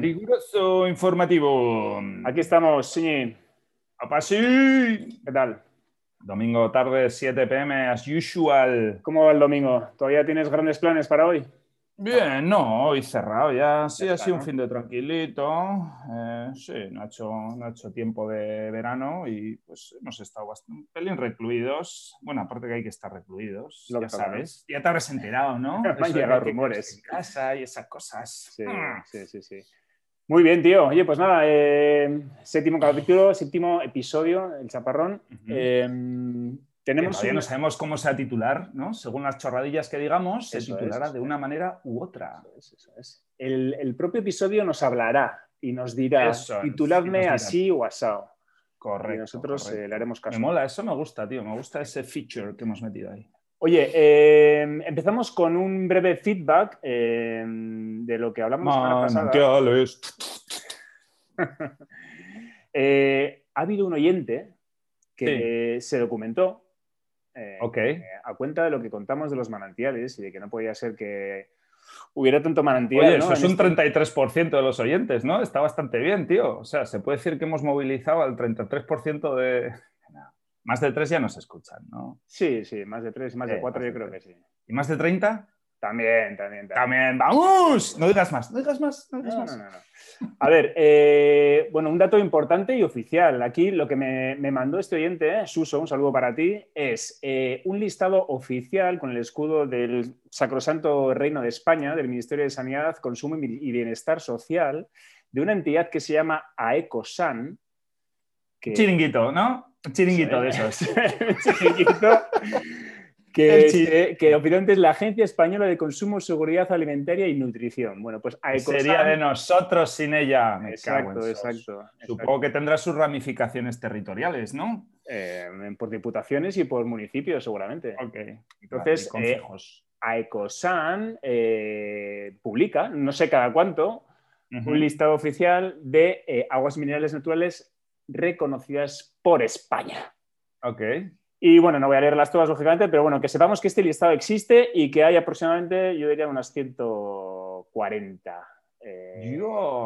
bien. Riguroso informativo. Aquí estamos, Siñi. sí! ¿Qué tal? Domingo tarde, 7 pm, as usual. ¿Cómo va el domingo? ¿Todavía tienes grandes planes para hoy? Bien, no, hoy cerrado ya. Sí, Ya ha sido ¿no? un fin de tranquilito. Eh, sí, no ha, hecho, no ha hecho tiempo de verano y pues hemos estado bastante, un pelín recluidos. Bueno, aparte que hay que estar recluidos, Lo ya sabes. Ya te habrás enterado, ¿no? Me han llegado rumores. En casa y esas cosas. Sí, Ah. sí, sí, sí. Muy bien, tío. Oye, pues nada, eh, séptimo capítulo, séptimo episodio, el chaparrón. Eh, Que tenemos todavía un- no sabemos cómo se va a titular, ¿no? Según las chorradillas que digamos, se Eso titulará de una manera u otra. Eso es, eso es. El, el propio episodio nos hablará y nos dirá, tituladme así o asado. Correcto. y nosotros correcto. eh, le haremos Me caso. mola, eso me gusta, tío. Me gusta ese feature que hemos metido ahí. Oye, eh, empezamos con un breve feedback eh, de lo que hablamos la semana pasada. Manantiales. Eh, ha habido un oyente que se documentó eh, Ok. eh, a cuenta de lo que contamos de los manantiales y de que no podía ser que hubiera tanto manantial. Oye, ¿no? eso es un este- 33% de los oyentes, ¿no? Está bastante bien, tío. O sea, se puede decir que hemos movilizado al 33% de... Más de tres ya nos escuchan, ¿no? Sí, sí, más de tres, más de cuatro, más yo de creo que sí. ¿Y más de 30? También, también, también. También, vamos. No digas más, no digas más, no digas No, más. no, no, no. A ver, eh, bueno, un dato importante y oficial. Aquí lo que me, me mandó este oyente, eh, Suso, un saludo para ti, es eh, un listado oficial con el escudo del Sacrosanto Reino de España, del Ministerio de Sanidad, Consumo y Bienestar Social, de una entidad que se llama AECOSAN. Que, Chiringuito, ¿no? Chiringuito de Eso esos. Chiringuito, que, se- que oficialmente es la Agencia Española de Consumo, Seguridad Alimentaria y Nutrición. Bueno, pues AECOSAN... Sería de nosotros sin ella. Me Exacto, exacto, exacto. Supongo que tendrá sus ramificaciones territoriales, ¿no? Eh, por diputaciones y por municipios, seguramente. Ok. Entonces, Vale, consejos. AECOSAN eh, publica, no sé cada cuánto, un listado oficial de eh, aguas minerales naturales reconocidas por España. Ok. Y bueno, no voy a leerlas todas, lógicamente, pero bueno, que sepamos que este listado existe y que hay aproximadamente, yo diría, unas 140 eh,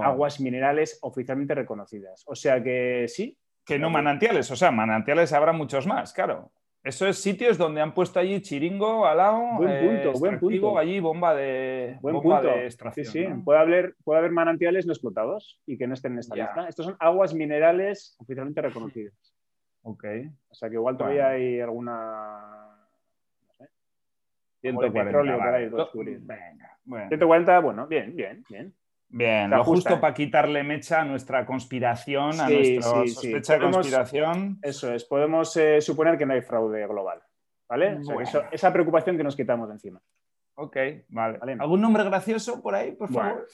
aguas minerales oficialmente reconocidas. O sea que sí, Que no manantiales, o sea, manantiales habrá muchos más, claro. Eso es sitios donde han puesto allí chiringo al lado, Buen eh, punto, buen punto. allí bomba de, Buen bomba punto. de extracción. Sí, sí. ¿no? Puede, haber, puede haber manantiales no explotados y que no estén en esta Ya. lista. Estos son aguas minerales oficialmente reconocidas. Ok. O sea que igual todavía Bueno. hay alguna. No sé. 140. petróleo vale. ahí por descubrir. Venga, bueno. 140, bueno, bien, bien, bien. Bien, lo justo para quitarle mecha a nuestra conspiración, a Sí, nuestra sí, sí. sospecha de Podemos- conspiración. Eso es. Podemos eh, suponer que no hay fraude global. ¿Vale? O sea, que Bueno. eso- esa preocupación que nos quitamos de encima. Ok, vale. Vale. ¿Algún nombre gracioso por ahí, por favor?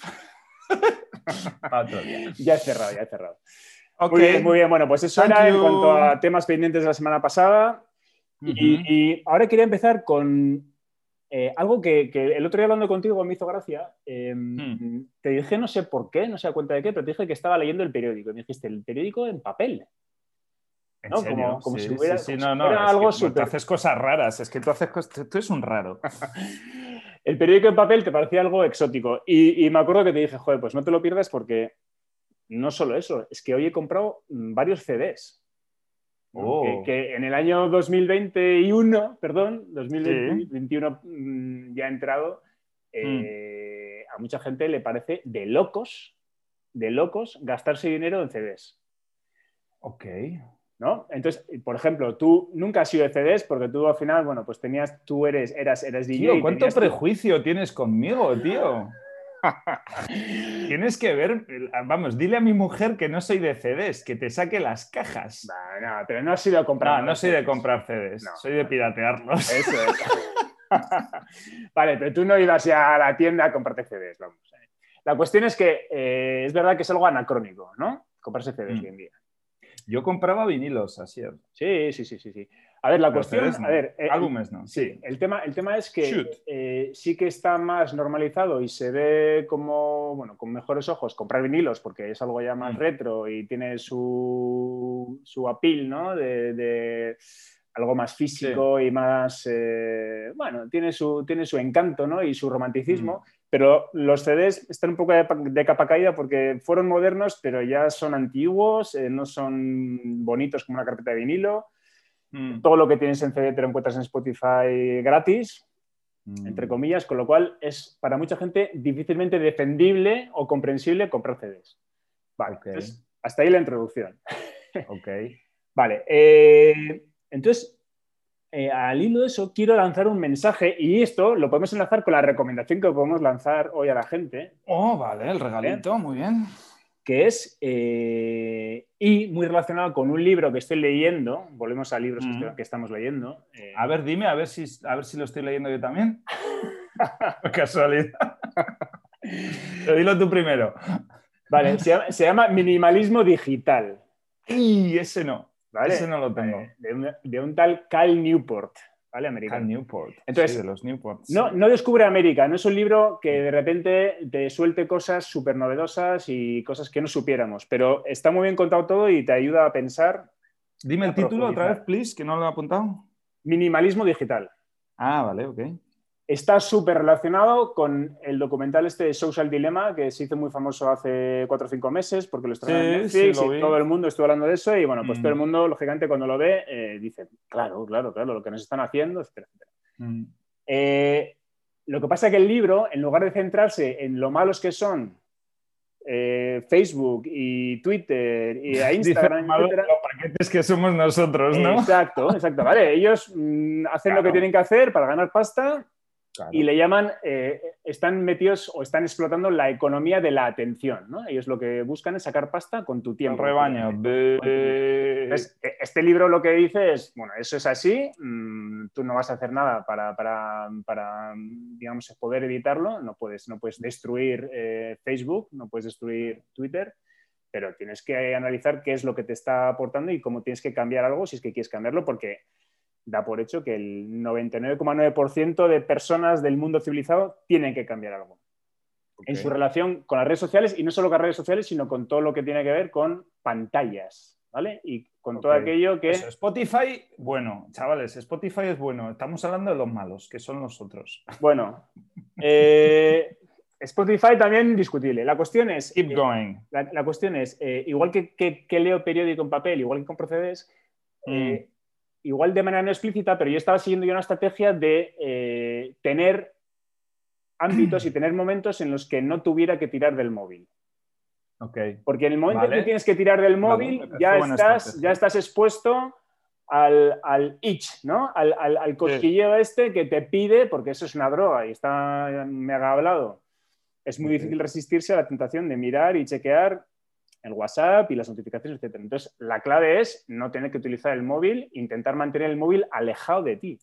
Ya he cerrado, ya he cerrado. Muy bien, muy bien. Bueno, pues eso Thank era en cuanto a temas pendientes de la semana pasada. Y ahora quería empezar con eh, algo que, que el otro día hablando contigo me hizo gracia. Eh, Hmm. Te dije, no sé por qué, no sé a cuenta de qué, pero te dije que estaba leyendo el periódico. Y me dijiste, el periódico en papel. ¿En ¿no? serio? Como- como Sí, si hubiera- sí, sí, como no, si no, es algo que tú súper- haces cosas raras, es que tú haces cosas, tú eres un raro. El periódico en papel te parecía algo exótico. Y, y me acuerdo que te dije, joder, pues no te lo pierdas porque no solo eso, es que hoy he comprado mm, varios CDs. Oh. Que, que en el año 2021, perdón, 2021 mm, ya ha entrado, eh, a mucha gente le parece de locos, de locos gastarse dinero en CDs. Ok. ¿no? Entonces, por ejemplo, tú nunca has sido de CDs porque tú al final, bueno, pues tenías, tú eres, eras, eras DJ. Tío, ¿cuánto prejuicio tienes conmigo, tío? Tienes que ver, vamos, dile a mi mujer que no soy de CDs, que te saque las cajas. No, no, pero no has ido a comprar. No, no soy de comprar CDs, No. soy de piratearlos. Eso es. vale, pero tú no ibas ya a la tienda a comprarte CDs, vamos. La cuestión es que eh, es verdad que es algo anacrónico, ¿no? Comprarse CDs Mm. hoy en día. Yo compraba vinilos, así es. Sí, sí, sí, sí, sí. A ver, la Pero cuestión, no. a ver, eh, Álbumes no. Sí, el tema, el tema es que eh, sí que está más normalizado y se ve como, bueno, con mejores ojos comprar vinilos porque es algo ya más Mm. retro y tiene su, su appeal, ¿no? De, de algo más físico y más, eh, bueno, tiene su, tiene su encanto, ¿no? Y su romanticismo. Pero los CDs están un poco de, capa caída porque fueron modernos, pero ya son antiguos, eh, no son bonitos como una carpeta de vinilo. Mm. Todo lo que tienes en CD te lo encuentras en Spotify gratis, entre mm. comillas, con lo cual es para mucha gente difícilmente defendible o comprensible comprar CDs. Vale, hasta ahí la introducción. Ok. vale, eh, entonces eh, al hilo de eso, quiero lanzar un mensaje y esto lo podemos enlazar con la recomendación que podemos lanzar hoy a la gente. Oh, vale, el regalito, muy bien. Que es, eh, y muy relacionado con un libro que estoy leyendo, volvemos a libros que, mm. estamos leyendo. Eh, a ver, dime, a ver, si, a ver si lo estoy leyendo yo también. Casualidad. dilo tú primero. Vale, se llama, se llama Minimalismo Digital. Y ese no. Ese no lo tengo. De un, tal Cal Newport. ¿vale? Americano. Cal Newport. Entonces, de los no descubre América, no es un libro que de repente te suelte cosas súper novedosas y cosas que no supiéramos, pero está muy bien contado todo y te ayuda a pensar. Dime el título otra vez, please, que no lo he apuntado. Minimalismo digital. Ah, vale, ok está súper relacionado con el documental este de Social Dilemma, que se hizo muy famoso hace cuatro o cinco meses, porque lo estrenó en Netflix y todo el mundo estuvo hablando de eso, y bueno, pues todo el mm. mundo, lógicamente, cuando lo ve, eh, dice, claro, claro, claro, lo que nos están haciendo, etcétera, etcétera. Mm. Eh, lo que pasa es que el libro, en lugar de centrarse en lo malos que son eh, Facebook y Twitter y Instagram, etcétera, los paquetes que somos nosotros, ¿no? Exacto, exacto. Vale, ellos mm, hacen lo que tienen que hacer para ganar pasta y le llaman, eh, están metidos o están explotando la economía de la atención, ¿no? Ellos lo que buscan es sacar pasta con tu tiempo. rebaño. E, este libro lo que dice es, bueno, eso es así, mm, tú no vas a hacer nada para, para, digamos, poder evitarlo, no puedes, no puedes destruir eh, Facebook, no puedes destruir Twitter, pero tienes que analizar qué es lo que te está aportando y cómo tienes que cambiar algo si es que quieres cambiarlo, porque da por hecho que el 99,9% de personas del mundo civilizado tienen que cambiar algo en su relación con las redes sociales y no solo con las redes sociales, sino con todo lo que tiene que ver con pantallas, ¿vale? Y con todo aquello que... Spotify, bueno, chavales, Spotify es bueno. Estamos hablando de los malos, que son nosotros. Bueno, eh, Spotify también discutible. La cuestión es... Keep going. La, cuestión es, eh, igual que, leo periódico en papel, igual que con eh, igual de manera no explícita, pero yo estaba siguiendo una estrategia de eh, tener ámbitos y tener momentos en los que no tuviera que tirar del móvil. Okay. Porque en el momento en que tienes que tirar del móvil, ya, estás, ya estás expuesto al, al itch, ¿no? Al, al, cosquilleo este que te pide, porque eso es una droga y está mega hablado. Es muy difícil resistirse a la tentación de mirar y chequear el WhatsApp y las notificaciones, etc. Entonces, la clave es no tener que utilizar el móvil, intentar mantener el móvil alejado de ti.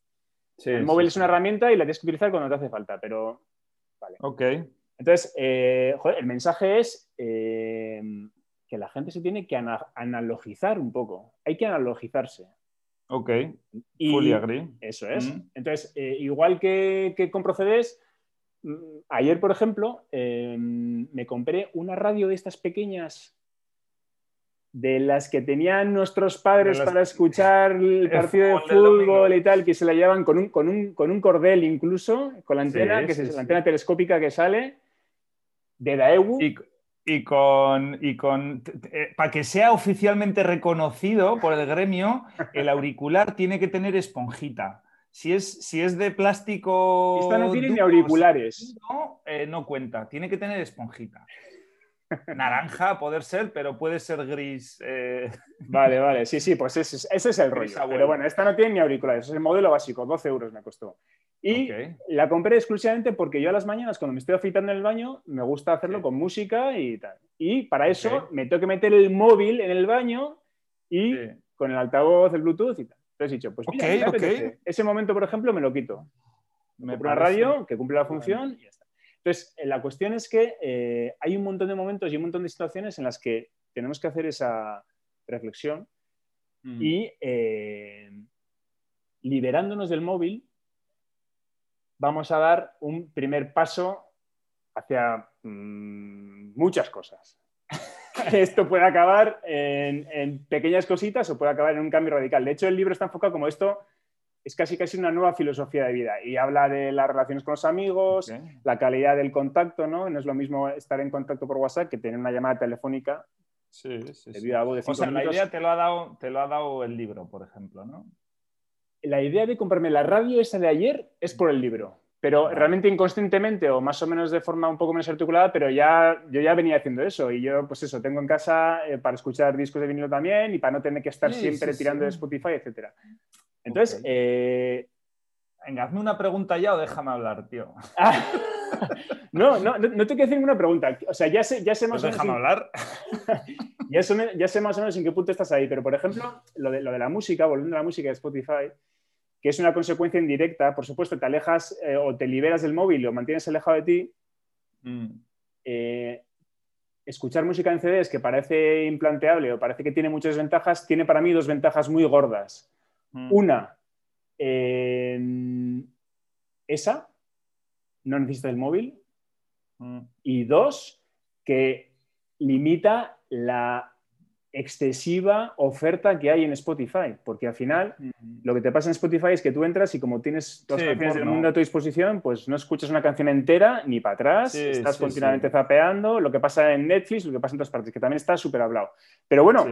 el móvil es una herramienta y la tienes que utilizar cuando te hace falta, pero... Vale. Ok. Entonces, eh, el mensaje es eh, que la gente se tiene que analogizar un poco. Hay que analogizarse. Ok. Fully agree. Eso es. Mm. Entonces, eh, igual que, que con Procedes, mm, ayer, por ejemplo, me compré una radio de estas pequeñas de las que tenían nuestros padres para escuchar el partido de fútbol y tal, que se la llevan con un, con un, con un cordel incluso, con la antena, que es la antena telescópica que sale, de Daewoo. Y, y con, y con eh, para que sea oficialmente reconocido por el gremio, el auricular tiene que tener esponjita. Si es, si es de plástico. Esta no tiene ni auriculares. No, eh, no cuenta, tiene que tener esponjita naranja, poder ser, pero puede ser gris. Eh. Vale, vale, sí, sí, pues ese, es el rollo. Pero bueno, esta no tiene ni auriculares, es el modelo básico, 12 euros me costó. Y la compré exclusivamente porque yo a las mañanas, cuando me estoy afeitando en el baño, me gusta hacerlo con música y tal. Y para eso me tengo que meter el móvil en el baño y con el altavoz, el Bluetooth y tal. Entonces he dicho, pues mira, ese momento, por ejemplo, me lo quito. Me pongo una radio que cumple la función y ya está. Entonces, eh, la cuestión es que eh, hay un montón de momentos y un montón de situaciones en las que tenemos que hacer esa reflexión mm. y eh, liberándonos del móvil, vamos a dar un primer paso hacia mm, muchas cosas. esto puede acabar en, en, pequeñas cositas o puede acabar en un cambio radical. De hecho, el libro está enfocado como esto es casi casi una nueva filosofía de vida y habla de las relaciones con los amigos, la calidad del contacto, ¿no? No es lo mismo estar en contacto por WhatsApp que tener una llamada telefónica. Sí, sí, sí. o sea, la idea te lo, ha dado, te lo ha dado el libro, por ejemplo, ¿no? La idea de comprarme la radio esa de ayer es por el libro pero realmente inconscientemente o más o menos de forma un poco menos articulada, pero ya yo ya venía haciendo eso y yo pues eso, tengo en casa eh, para escuchar discos de vinilo también y para no tener que estar siempre tirando de Spotify, etc. Entonces, eh, Venga, hazme una pregunta ya o déjame hablar, tío. no, no, no, te quiero decir ninguna pregunta. O sea, ya sé, ya sé más pues o menos. Déjame hablar. ya, sé, ya sé más o menos en qué punto estás ahí, pero por ejemplo, lo de, lo de la música, volviendo a la música de Spotify, que es una consecuencia indirecta. Por supuesto, te alejas eh, o te liberas del móvil o mantienes alejado de ti. Mm. Eh, escuchar música en CDs que parece implanteable o parece que tiene muchas ventajas, tiene para mí dos ventajas muy gordas. Mm. Una, esa, no necesita el móvil. Mm. Y dos, que limita la excesiva oferta que hay en Spotify, porque al final lo que te pasa en Spotify es que tú entras y como tienes todas las canciones del mundo a tu disposición, pues no escuchas una canción entera ni para atrás, estás continuamente zapeando, lo que pasa en Netflix, lo que pasa en todas partes, que también está súper hablado. Pero bueno,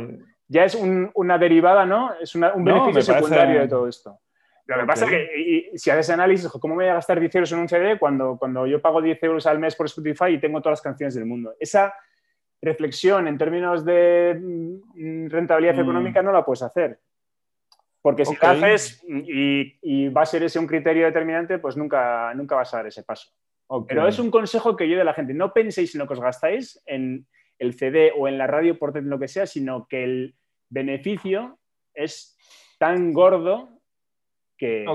ya es una derivada, ¿no? Es un beneficio secundario de todo esto. Lo que pasa es que si haces análisis, ¿cómo me voy a gastar 10 euros en un CD cuando, cuando yo pago 10 euros al mes por Spotify y tengo todas las canciones del mundo? Esa reflexión en términos de mm, rentabilidad mm. económica no la puedes hacer. Porque si la haces y, va a ser ese un criterio determinante, pues nunca, nunca vas a dar ese paso. Pero es un consejo que yo de la gente. No penséis en lo que os gastáis en el CD o en la radio, por lo que sea, sino que el beneficio es tan gordo que,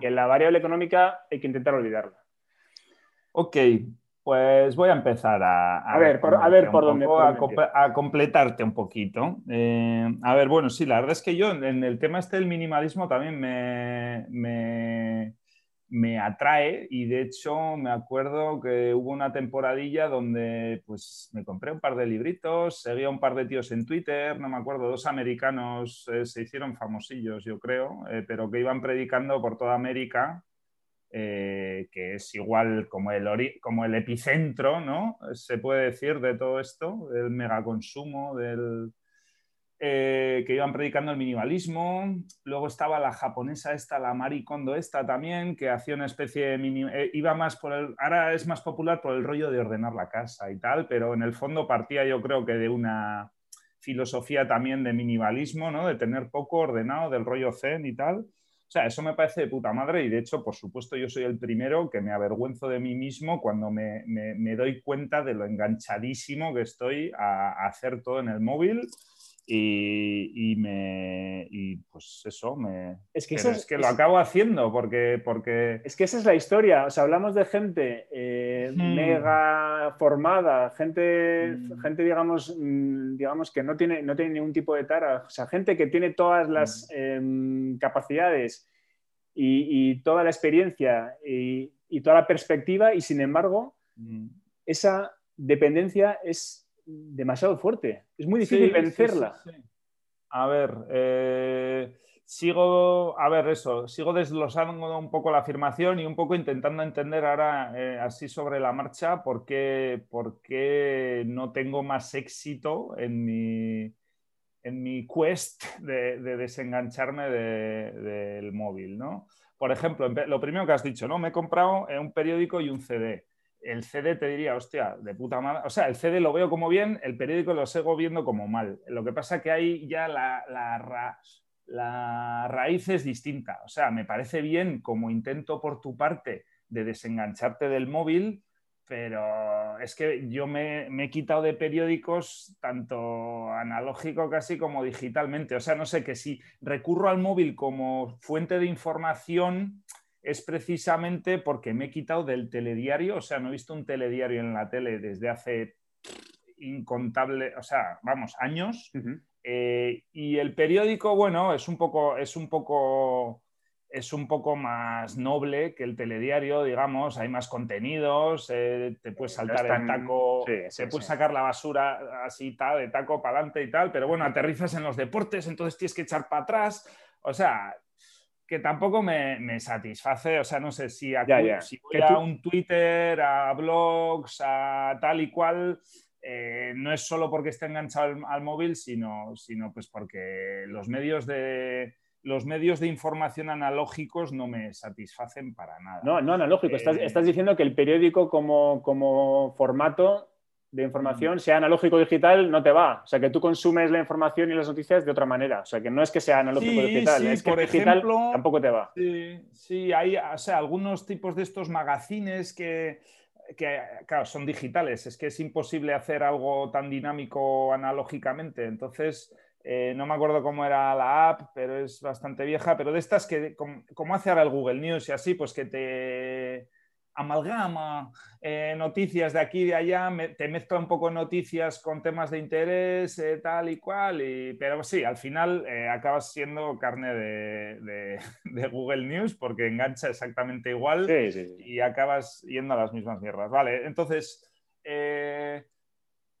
que la variable económica hay que intentar olvidarla. Ok, pues voy a empezar a, ver, por, a ver por dónde. a, completarte un poquito. Eh, a ver, bueno, sí, la verdad es que yo en el tema este del minimalismo también me, me, atrae y de hecho me acuerdo que hubo una temporadilla donde pues me compré un par de libritos, seguía un par de tíos en Twitter, no me acuerdo, dos americanos eh, se hicieron famosillos, yo creo, eh, pero que iban predicando por toda América eh, que es igual como el, como el epicentro, ¿no? Se puede decir de todo esto, del megaconsumo, del, eh, que iban predicando el minimalismo. Luego estaba la japonesa esta, la maricondo esta también, que hacía una especie de mini, eh, iba más por el, ahora es más popular por el rollo de ordenar la casa y tal, pero en el fondo partía yo creo que de una filosofía también de minimalismo, ¿no? De tener poco ordenado, del rollo zen y tal. O sea, eso me parece de puta madre y de hecho, por supuesto, yo soy el primero que me avergüenzo de mí mismo cuando me, doy cuenta de lo enganchadísimo que estoy a, hacer todo en el móvil y, me y pues eso me es que, es, que lo acabo haciendo porque porque es que esa es la historia o sea hablamos de gente eh, hmm. mega formada gente hmm. gente digamos mm, digamos que no tiene no tiene ningún tipo de tara o sea gente que tiene todas las hmm. em, capacidades y, toda la experiencia y, y, toda la perspectiva y sin embargo esa dependencia es demasiado fuerte. Es muy difícil vencerla. a ver, eh, sigo, a ver, eso, sigo desglosando un poco la afirmación y un poco intentando entender ahora eh, así sobre la marcha por qué, no tengo más éxito en mi, en mi quest de, desengancharme del móvil, ¿no? Por ejemplo, lo primero que has dicho, ¿no? Me he comprado un periódico y un CD el CD te diría, hostia, de puta madre. O sea, el CD lo veo como bien, el periódico lo sigo viendo como mal. Lo que pasa que ahí ya la, la, raíz es distinta. O sea, me parece bien como intento por tu parte de desengancharte del móvil, pero es que yo me, me, he quitado de periódicos tanto analógico casi como digitalmente. O sea, no sé que si recurro al móvil como fuente de información es precisamente porque me he quitado del telediario, o sea, no he visto un telediario en la tele desde hace incontable, o sea, vamos, años. Eh, y el periódico, bueno, es un poco, es un poco, es un poco más noble que el telediario, digamos, hay más contenidos, eh, te puedes saltar el taco, se puede sacar la basura así, tal, de taco para adelante y tal, pero bueno, aterrizas en los deportes, entonces tienes que echar para atrás. O sea, que tampoco me, satisface, o sea, no sé si, si voy a un Twitter, a blogs, a tal y cual, eh, no es solo porque esté enganchado al, móvil, sino, sino, pues porque los medios de los medios de información analógicos no me satisfacen para nada. No, no analógico. estás, eh, estás, diciendo que el periódico como, como formato de información, sea analógico o digital, no te va. O sea, que tú consumes la información y las noticias de otra manera. O sea, que no es que sea analógico o digital, es que por digital ejemplo, tampoco te va. Sí, sí, hay o sea, algunos tipos de estos magazines que, que, claro, son digitales. Es que es imposible hacer algo tan dinámico analógicamente. Entonces, eh, no me acuerdo cómo era la app, pero es bastante vieja. Pero de estas que, como hace ahora el Google News y así, pues que te amalgama eh, noticias de aquí y de allá, te mezcla un poco noticias con temas de interés, eh, tal y cual, y, pero sí, al final eh, acabas siendo carne de, Google News porque engancha exactamente igual y acabas yendo a las mismas mierdas. Vale, entonces...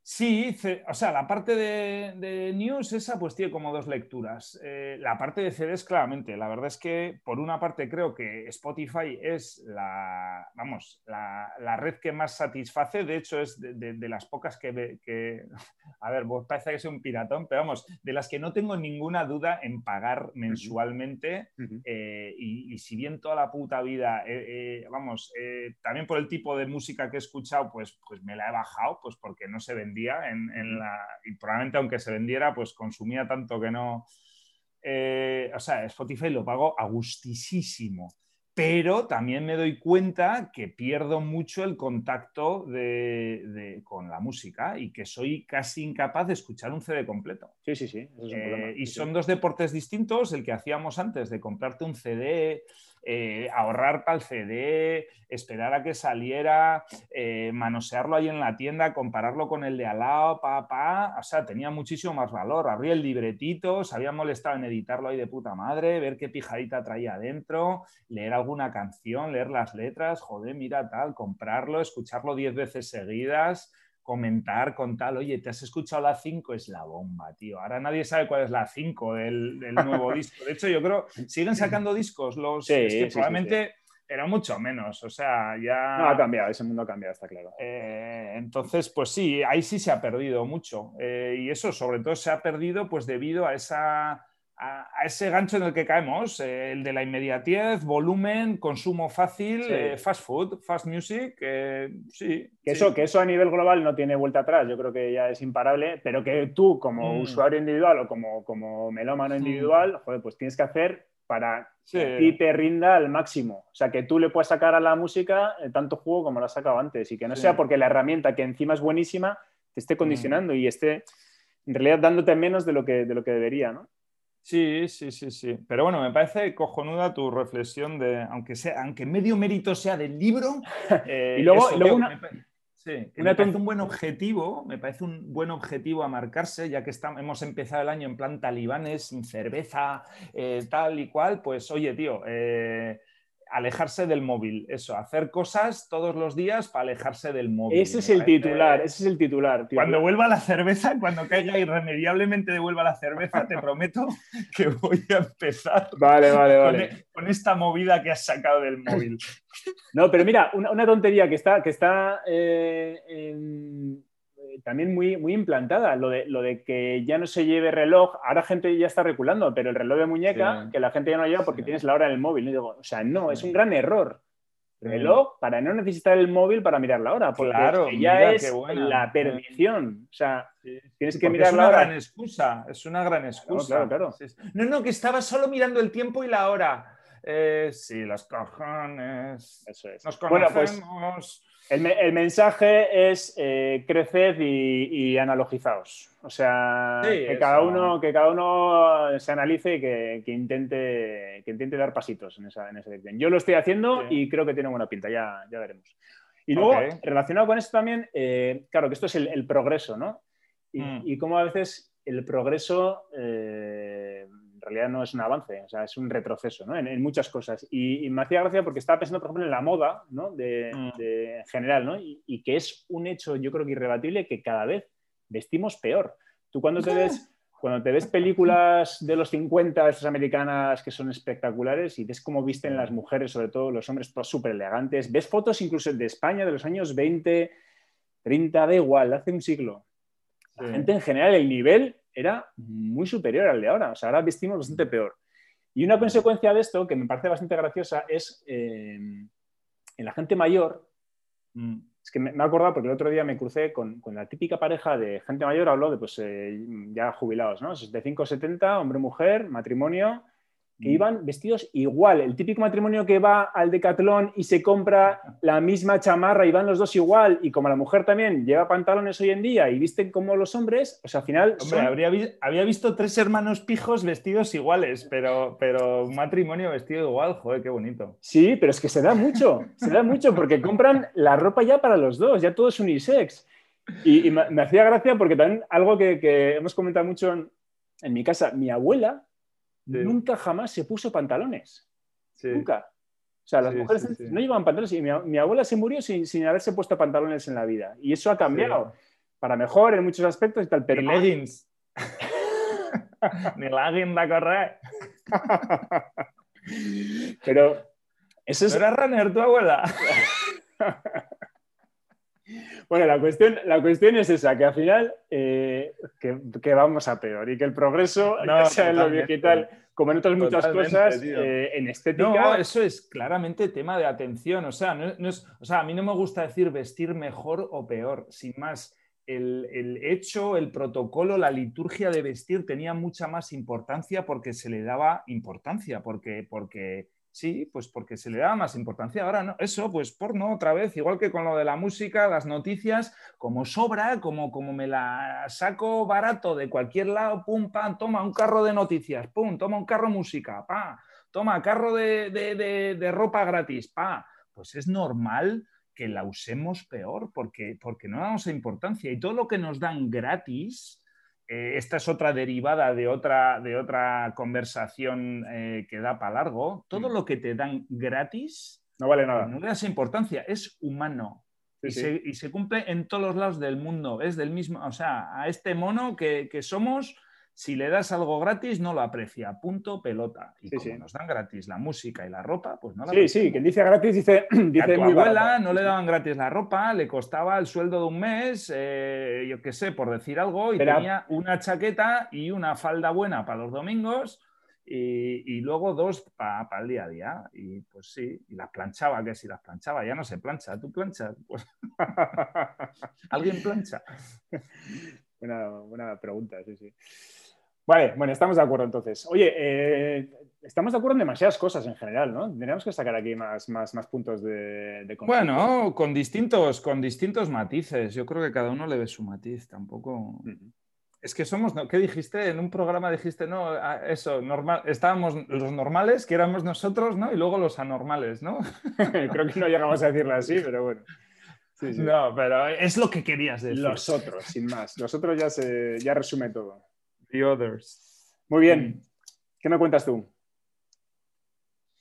Sí, o sea, la parte de, news esa pues tiene como dos lecturas. Eh, la parte de CDs, claramente, la verdad es que por una parte creo que Spotify es la, vamos, la, red que más satisface, de hecho es de, las pocas que, que, a ver, vos parece que soy un piratón, pero vamos, de las que no tengo ninguna duda en pagar mensualmente eh, y, si bien toda la puta vida, eh, vamos, también por el tipo de música que he escuchado, pues, pues me la he bajado, pues porque no se vende en, la, y probablemente aunque se vendiera, pues consumía tanto que no... Eh, o sea, Spotify lo pago a gustisísimo pero también me doy cuenta que pierdo mucho el contacto con la música y que soy casi incapaz de escuchar un CD completo. Sí, sí, sí. Eh, y son dos deportes distintos, el que hacíamos antes de comprarte un CD, eh, ahorrar el CD, esperar a que saliera, eh, manosearlo ahí en la tienda, compararlo con el de al lado, pa. O sea, tenía muchísimo más valor. Abría el libretito, se había molestado en editarlo ahí de puta madre, ver qué pijadita traía adentro, leer alguna canción, leer las letras, joder, mira tal, comprarlo, escucharlo diez veces seguidas comentar con tal, oye, ¿te has escuchado la 5? Es la bomba, tío. Ahora nadie sabe cuál es la 5 del, nuevo disco. De hecho, yo creo, siguen sacando discos los... Sí, es que probablemente... Pero mucho menos, o sea, ya... No, ha cambiado, ese mundo ha cambiado, está claro. Eh, entonces, pues sí, ahí sí se ha perdido mucho. Eh, y eso sobre todo se ha perdido pues debido a esa a, ese gancho en el que caemos, eh, el de la inmediatez, volumen, consumo fácil, eh, fast food, fast music, eh, sí. Que, Eso, que eso a nivel global no tiene vuelta atrás, yo creo que ya es imparable, pero que tú como mm. usuario individual o como, como melómano mm. individual, joder, pues tienes que hacer para que a ti te rinda al máximo. O sea, que tú le puedas sacar a la música tanto juego como lo has sacado antes y que no sea porque la herramienta que encima es buenísima te esté condicionando mm. y esté en realidad dándote menos de lo que, de lo que debería, ¿no? Sí, sí, sí, sí. Pero bueno, me parece cojonuda tu reflexión de, aunque sea, aunque medio mérito sea del libro. Eh, y luego, una, sí, me parece un buen objetivo, me parece un buen objetivo a marcarse, ya que estamos, hemos empezado el año en plan talibanes, sin cerveza, eh, tal y cual. Pues oye, tío, eh, alejarse del móvil, eso, hacer cosas todos los días para alejarse del móvil. Ese es el titular, ese es el titular. Cuando vuelva la cerveza, cuando caiga irremediablemente devuelva la cerveza, te prometo que voy a empezar vale, vale, vale. E, con, esta movida que has sacado del móvil. No, pero mira, una, tontería que está, que está eh, en también muy, muy implantada, lo de, lo de que ya no se lleve reloj, ahora gente ya está reculando, pero el reloj de muñeca, que la gente ya no lleva porque tienes la hora en el móvil. o sea, no, es un gran error. Reloj para no necesitar el móvil para mirar la hora, porque claro, ya es la perdición. O sea, tienes que mirar la hora. Es una gran excusa, es una gran excusa. No, no, que estaba solo mirando el tiempo y la hora. Eh, sí, las cojones. Eso es. Nos conocemos. Bueno, pues, el, mensaje es eh, creced y, analogizaos. O sea, que, cada uno, que cada uno se analice y que, intente, que intente dar pasitos en esa, en dirección. Yo lo estoy haciendo y creo que tiene buena pinta, ya, ya veremos. Y luego, relacionado con esto también, eh, claro, que esto es el, progreso, ¿no? Y, mm. y cómo a veces el progreso eh, realidad no es un avance, o sea, es un retroceso ¿no? en, muchas cosas. Y, me hacía gracia porque estaba pensando, por ejemplo, en la moda ¿no? de, mm. general, ¿no? Y, que es un hecho, yo creo que irrebatible, que cada vez vestimos peor. Tú cuando te ves cuando te ves películas de los 50, estas americanas que son espectaculares, y ves cómo visten las mujeres, sobre todo los hombres, todos súper elegantes, ves fotos incluso de España de los años 20, 30, da igual, hace un siglo. La gente en general, el nivel era muy superior al de ahora. O sea, ahora vestimos bastante peor. Y una consecuencia de esto, que me parece bastante graciosa, es eh, en la gente mayor. Mm, es que me, he acordado porque el otro día me crucé con, la típica pareja de gente mayor, habló de pues eh, ya jubilados, ¿no? 65, 70, hombre-mujer, matrimonio, que mm. iban vestidos igual. El típico matrimonio que va al decatlón y se compra la misma chamarra y van los dos igual. Y como la mujer también lleva pantalones hoy en día y visten como los hombres, o sea, al final. Hombre, habría, había visto tres hermanos pijos vestidos iguales, pero, pero un matrimonio vestido igual, joder, qué bonito. Sí, pero es que se da mucho, se da mucho porque compran la ropa ya para los dos, ya todo es unisex. Y, me, hacía gracia porque también algo que, hemos comentado mucho en mi casa, mi abuela nunca jamás se puso pantalones. Nunca. O sea, las mujeres no llevaban pantalones y mi, abuela se murió sin, haberse puesto pantalones en la vida. Y eso ha cambiado para mejor en muchos aspectos y tal. Pero... Ni leggings. Ni leggings de correr. pero eso es... ¿Era runner tu abuela? Bueno, la cuestión, la cuestión es esa, que al final eh, que, vamos a peor y que el progreso, no, sea en lo digital, como en otras muchas cosas, eh, en estética... No, eso es claramente tema de atención. O sea, no, es, o sea, a mí no me gusta decir vestir mejor o peor, sin más. El, el, hecho, el protocolo, la liturgia de vestir tenía mucha más importancia porque se le daba importancia, porque, porque Sí, pues porque se le da más importancia. Ahora no, eso, pues porno otra vez, igual que con lo de la música, las noticias, como sobra, como, como me la saco barato de cualquier lado, pum, pam, toma un carro de noticias, pum, toma un carro música, pa, toma carro de, de, ropa gratis, pa. Pues es normal que la usemos peor porque, porque no damos importancia. Y todo lo que nos dan gratis, eh, esta es otra derivada de otra, de otra conversación eh, que da para largo. Todo mm. lo que te dan gratis no vale nada. No le das importancia, es humano. y, Se, cumple en todos los lados del mundo. Es del mismo, o sea, a este mono que, que somos si le das algo gratis, no lo aprecia. Punto, pelota. Y como nos dan gratis la música y la ropa, pues no la Sí, sí, quien dice gratis dice, dice a tu abuela no le daban gratis la ropa, le costaba el sueldo de un mes, eh, yo qué sé, por decir algo, y tenía una chaqueta y una falda buena para los domingos. Y, luego dos para el día a día. Y pues sí, y las planchaba, que si las planchaba, ya no se plancha. ¿Tú planchas? Pues... ¿Alguien plancha? Buena, buena pregunta, sí, sí. Vale, bueno, estamos de acuerdo entonces. Oye, eh, estamos de acuerdo en demasiadas cosas en general, ¿no? Tendríamos que sacar aquí más, más, más puntos de, de Bueno, con distintos, con distintos matices. Yo creo que cada uno le ve su matiz. Tampoco. Es que somos, ¿qué dijiste? En un programa dijiste, no, eso, normal, estábamos los normales, que éramos nosotros, ¿no? Y luego los anormales, ¿no? Creo que no llegamos a decirlo así, pero bueno. No, pero es lo que querías decir. Los otros, sin más. Los otros ya, se, ya resume todo. The Others. Muy bien. ¿Qué me cuentas tú?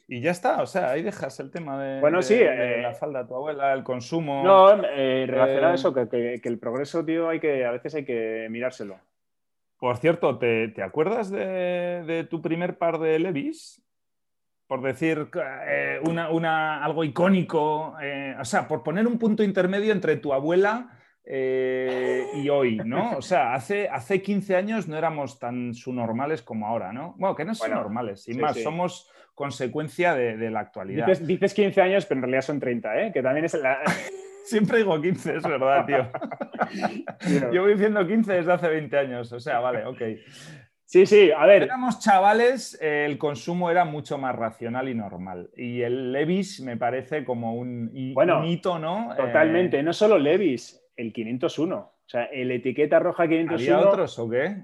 Y ya está, o sea, ahí dejas el tema de, bueno, sí, eh, la falda de tu abuela, el consumo. No, eh, relacionado a eh, eso, que, el progreso, tío, hay que, a veces hay que mirárselo. Por cierto, ¿te, acuerdas de, tu primer par de Levis? Por decir una, algo icónico, o sea, por poner un punto intermedio entre tu abuela eh, y hoy, ¿no? O sea, hace, hace 15 años no éramos tan subnormales como ahora, ¿no? Bueno, que no son normales, sin más, somos consecuencia de, la actualidad. Dices, 15 años, pero en realidad son 30, ¿eh? Que también es la... Siempre digo 15, es verdad, tío. Yo voy diciendo 15 desde hace 20 años, o sea, vale, ok. Sí, sí, a ver. éramos chavales, el consumo era mucho más racional y normal. Y el Levis me parece como un, hito, ¿no? Totalmente, eh, no solo Levis, el 501. O sea, el etiqueta roja 501. ¿Había otros o qué?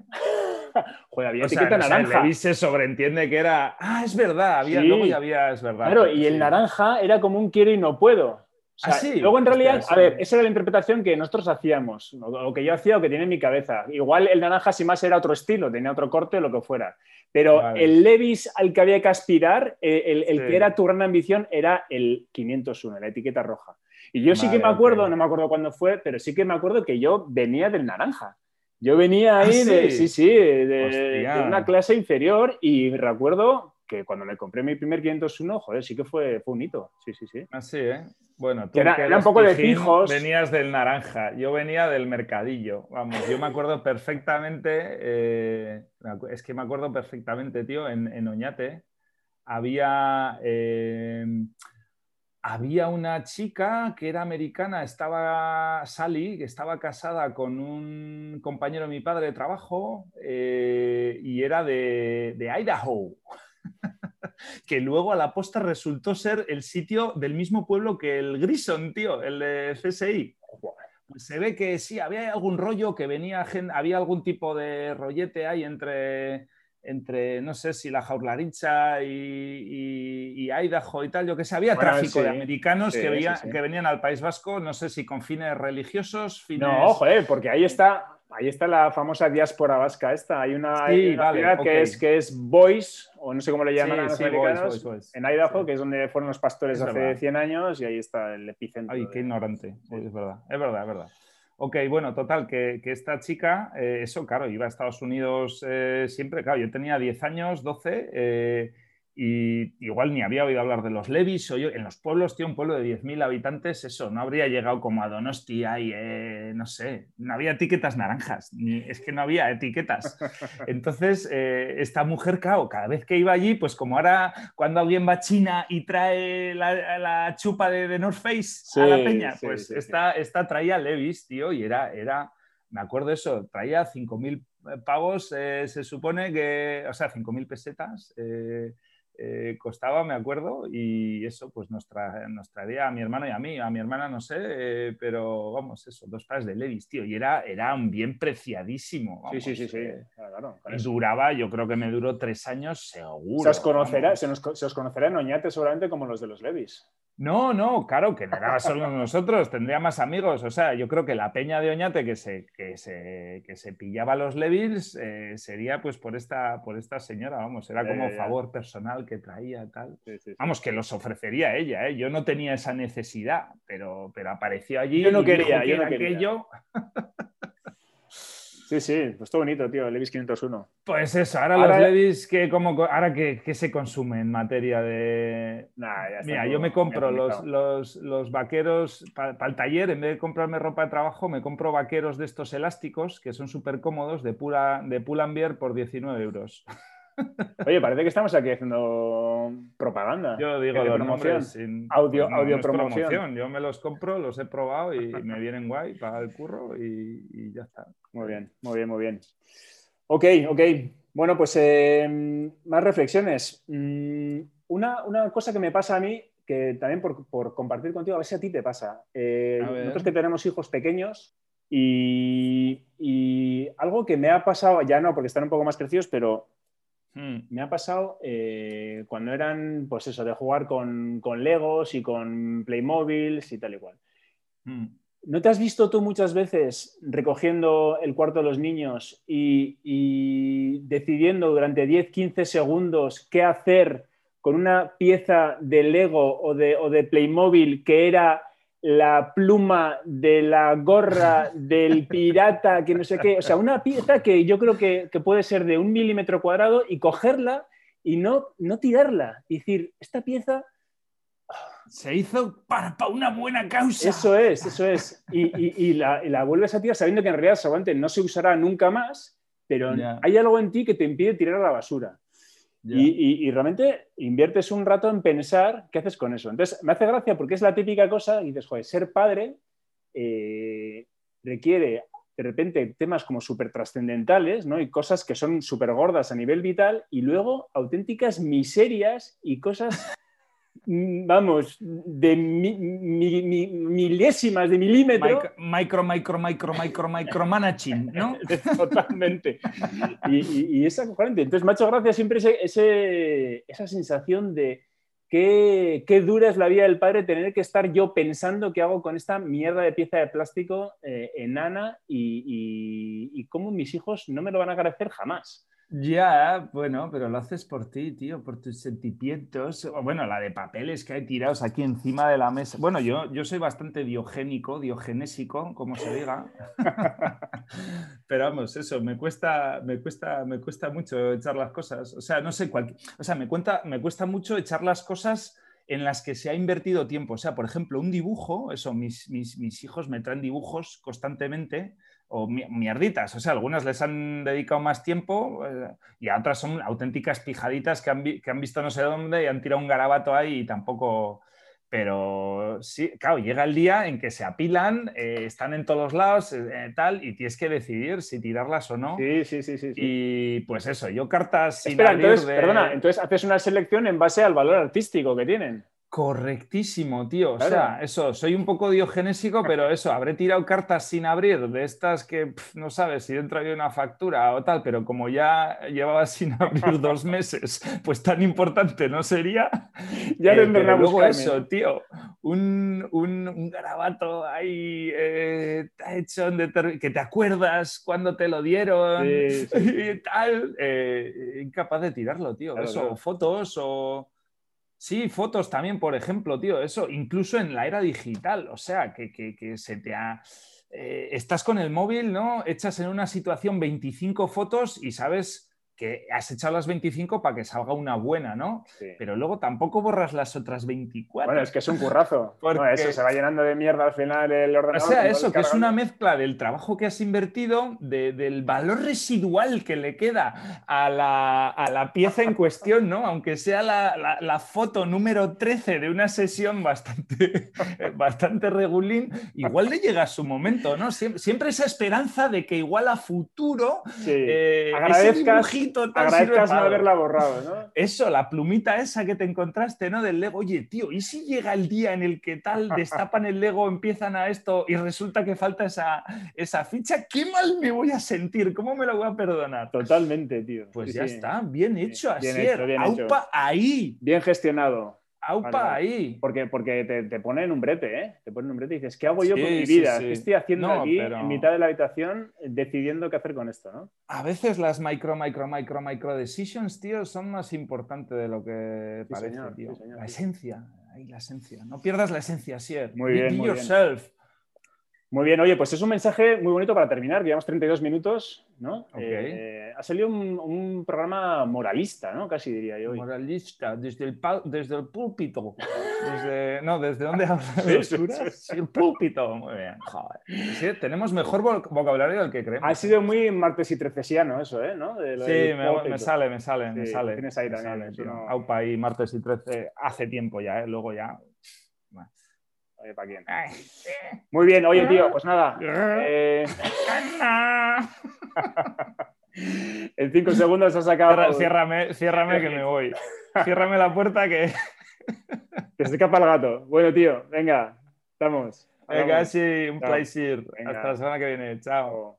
Joder, había etiqueta naranja. El se sobreentiende que era. Ah, es verdad, había, luego ya había, es verdad. Claro, y el naranja era como un quiero y no puedo. O sea, Luego, en realidad, a ver, esa era la interpretación que nosotros hacíamos, o que yo hacía o que tiene en mi cabeza. Igual el naranja, sin más, era otro estilo, tenía otro corte o lo que fuera. Pero el Levis al que había que aspirar, eh, el, que era tu gran ambición, era el 501, la etiqueta roja. Y yo sí que me acuerdo, no me acuerdo cuándo fue, pero sí que me acuerdo que yo venía del naranja. Yo venía ahí ¿Ah, de, sí? sí, sí, de, de una clase inferior y recuerdo que cuando me compré mi primer 501, joder, sí que fue, fue un hito. Sí, sí, sí. Así, ¿eh? Bueno, tú era- que era un poco de pijos. Venías del naranja, yo venía del mercadillo. Vamos, yo me acuerdo perfectamente, eh, es que me acuerdo perfectamente, tío, en, en Oñate había, eh, había una chica que era americana, estaba Sally, que estaba casada con un compañero de mi padre de trabajo eh, y era de, de Idaho que luego a la posta resultó ser el sitio del mismo pueblo que el Grison, tío, el de CSI. Pues se ve que sí, había algún rollo que venía, había algún tipo de rollete ahí entre, entre no sé si la jaularicha y, y- y Idaho y tal, yo que sé, había Bueno, tráfico sí, de americanos sí, que, sí, veía- sí. que venían al País Vasco, no sé si con fines religiosos, fines... No, joder, porque ahí está, ahí está la famosa diáspora vasca esta. Hay una, hay una vale, ciudad que es que es Boise, o no sé cómo le llaman a los americanos, en Idaho, que es donde fueron los pastores Es hace verdad. 100 años, y ahí está el epicentro. Ay, de- qué ignorante. Es verdad, es verdad, es verdad. Ok, bueno, total, que, que esta chica, eh, eso, claro, iba a Estados Unidos eh, siempre, claro, yo tenía 10 años, 12, eh, y igual ni había oído hablar de los Levis, o yo, en los pueblos, tío, un pueblo de 10.000 habitantes, eso, no habría llegado como a Donostia y, eh, no sé, no había etiquetas naranjas, ni, es que no había etiquetas. Entonces, eh, esta mujer, claro, cada vez que iba allí, pues como ahora cuando alguien va a China y trae la, la chupa de, de North Face a la peña, sí, pues sí, sí. esta, esta traía Levis, tío, y era, era, me acuerdo eso, traía 5.000 pavos, eh, se supone que, o sea, 5.000 pesetas. Eh, costaba, me acuerdo, y eso pues nos, tra- nos traería a mi hermano y a mí, a mi hermana no sé, eh, pero vamos, eso, dos pares de Levis, tío, y era, era un bien preciadísimo. Sí, vamos, sí, sí, sí. eh, Claro, claro, duraba, yo creo que me duró tres años seguro. Se os, conocerá, se, nos- se os conocerá en Oñate seguramente como los de los Levis. No, no, claro, que no era solo nosotros, tendría más amigos. O sea, yo creo que la peña de Oñate que se, que se, que se pillaba los Levils eh, sería pues por esta, por esta señora, vamos, era como ya, ya. favor personal que traía, tal. Sí, sí, sí. Vamos, que los ofrecería ella, ¿eh? yo no tenía esa necesidad, pero, pero apareció allí. Yo no y quería, que yo no era quería. aquello. Sí, sí, pues todo bonito, tío, Levis 501. Pues eso, ahora, Ahora- los Levis, que como, ahora que, se consume en materia de, Nah, ya está Mira, todo yo me compro los, los, los vaqueros para el taller, en vez de comprarme ropa de trabajo, me compro vaqueros de estos elásticos que son súper cómodos de, pura, de Pull and Bear por 19 euros. Oye, parece que estamos aquí haciendo propaganda. Yo digo de promoción. sin Audio- no, audio promoción. Yo me los compro, los he probado y me vienen guay para el curro y, y ya está. Muy bien, muy bien, muy bien. Ok, ok. Bueno, pues eh, más reflexiones. Mm, una, una cosa que me pasa a mí, que también por, por compartir contigo, a ver si a ti te pasa. Eh, nosotros que tenemos hijos pequeños y, y algo que me ha pasado, ya no porque están un poco más crecidos, pero Hmm. me ha pasado eh, cuando eran, pues eso, de jugar con, con Legos y con Playmobils y tal y cual. Hmm. ¿No te has visto tú muchas veces recogiendo el cuarto de los niños y, y decidiendo durante 10, 15 segundos qué hacer con una pieza de Lego o de, o de Playmobil que era la pluma de la gorra del pirata, que no sé qué? O sea, una pieza que yo creo que, que puede ser de un milímetro cuadrado y cogerla y no, no tirarla. Y decir, esta pieza Se hizo para, para una buena causa. Eso es, eso es. Y, y- y la, y la vuelves a tirar sabiendo que en realidad seguramente no se usará nunca más, pero hay algo en ti que te impide tirar a la basura. Y, y- realmente inviertes un rato en pensar qué haces con eso. Entonces, me hace gracia porque es la típica cosa y dices, joder, ser padre eh, requiere de repente temas como súper trascendentales, ¿no? Y cosas que son súper gordas a nivel vital y luego auténticas miserias y cosas, vamos, de mi- mi- mi- milésimas de milímetro. Micro, micro, micro, micro, micro, micro managing, ¿no? Totalmente. Y, y, y es acojonante. Entonces, me ha hecho gracia siempre ese, ese- esa sensación de qué, qué dura es la vida del padre tener que estar yo pensando qué hago con esta mierda de pieza de plástico eh, enana y, y- y cómo mis hijos no me lo van a agradecer jamás. Ya, bueno, pero lo haces por ti, tío, por tus sentimientos. Bueno, la de papeles que hay tirados aquí encima de la mesa. Bueno, yo, yo soy bastante diogénico, diogenésico, como se diga. pero vamos, eso, me cuesta, me cuesta, me cuesta mucho echar las cosas. O sea, no sé cuál. O sea, me, cuenta, me cuesta mucho echar las cosas en las que se ha invertido tiempo. O sea, por ejemplo, un dibujo, eso, mis, mis, mis hijos me traen dibujos constantemente o mierditas. O sea, algunas les han dedicado más tiempo eh, y a otras son auténticas pijaditas que han, que han, visto no sé dónde y han tirado un garabato ahí y tampoco... Pero sí, claro, llega el día en que se apilan, eh, están en todos lados, eh, tal, y tienes que decidir si tirarlas o no. Sí, sí, sí, sí. Y pues eso, yo cartas sin Espera, entonces, perdona, entonces haces una selección en base al valor artístico que tienen. Correctísimo, tío. O sea, eso, soy un poco diogenésico, pero eso, habré tirado cartas sin abrir, de estas que no sabes si dentro hay una factura o tal, pero como ya llevaba sin abrir dos meses, pues tan importante no sería. Ya eh, pero luego eso, tío, un, un, garabato ahí eh, hecho que te acuerdas cuando te lo dieron y tal, eh, incapaz de tirarlo, tío. eso, fotos o Sí, fotos también, por ejemplo, tío, eso, incluso en la era digital, o sea, que, que, se te ha... Eh, estás con el móvil, ¿no? Echas en una situación 25 fotos y sabes que has echado las 25 para que salga una buena, ¿no? Pero luego tampoco borras las otras 24. Bueno, es que es un currazo. Porque... eso se va llenando de mierda al final el ordenador. O sea, eso, que es una mezcla del trabajo que has invertido, del valor residual que le queda a la, pieza en cuestión, ¿no? Aunque sea la, foto número 13 de una sesión bastante, bastante regulín, igual le llega a su momento, ¿no? Siempre, esa esperanza de que igual a futuro sí. eh, agradezcas Agradezcas no haberla borrado, ¿no? Eso, la plumita esa que te encontraste, ¿no? Del Lego. Oye, tío, ¿y si llega el día en el que tal destapan el Lego, empiezan a esto y resulta que falta esa, esa ficha? ¿Qué mal me voy a sentir? ¿Cómo me lo voy a perdonar? Totalmente, tío. Pues ya está, bien hecho, así. ahí. Bien gestionado. Aupa ahí. Porque, porque te, te ponen un brete, ¿eh? Te ponen un brete y dices, ¿qué hago yo con mi vida? ¿Qué estoy haciendo aquí en mitad de la habitación decidiendo qué hacer con esto, ¿no? A veces las micro, micro, micro, micro decisions, tío, son más importantes de lo que parece, tío. la esencia, ahí la esencia. No pierdas la esencia, Sier. Muy bien. Be yourself. Muy bien, oye, pues es un mensaje muy bonito para terminar, llevamos 32 minutos, ¿no? Eh, ha salido un, programa moralista, ¿no? Casi diría yo. Moralista, desde el, desde el púlpito. Desde, no, ¿desde dónde hablas? Sí, el púlpito. Muy bien, joder. tenemos mejor vocabulario del que creemos. Ha sido muy martes y trecesiano eso, ¿eh? ¿no? sí, me, sale, me sale, me sale. Tienes ahí también. Aupa y martes y trece hace tiempo ya, ¿eh? Luego ya ¿para quién? Muy bien, oye, tío, pues nada. Eh... en cinco segundos has sacado. Ciérrame, ciérrame que me voy. Ciérrame la puerta que. que se escapa el gato. Bueno, tío, venga, estamos. Venga, sí, un placer. Hasta la semana que viene. Chao.